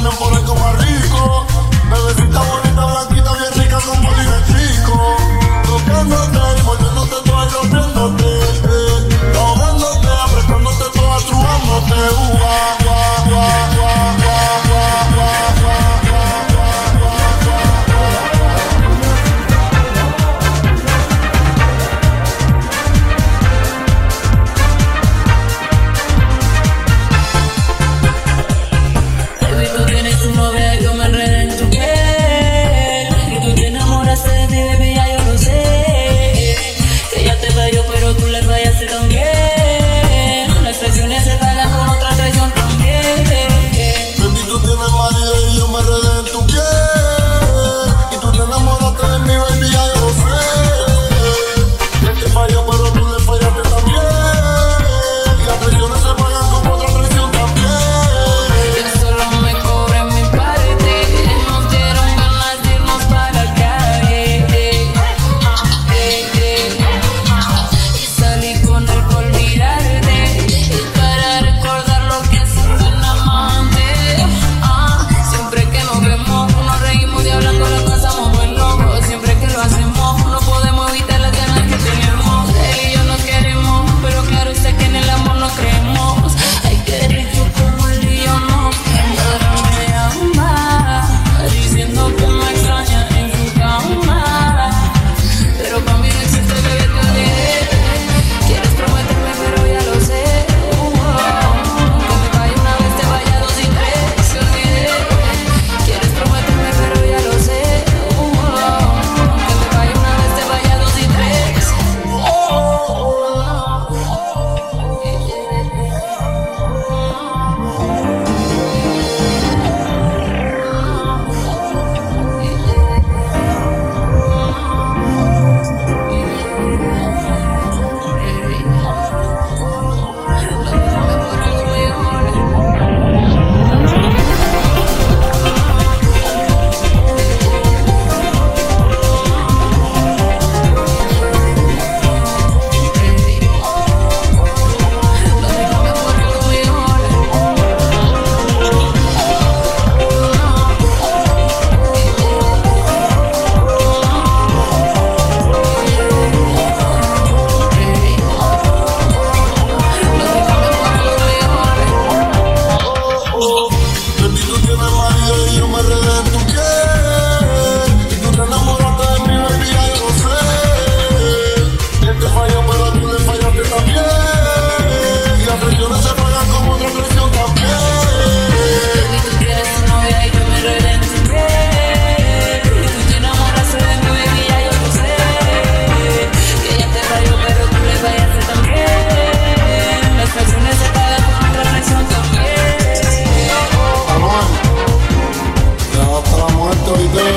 Hablando por estoy de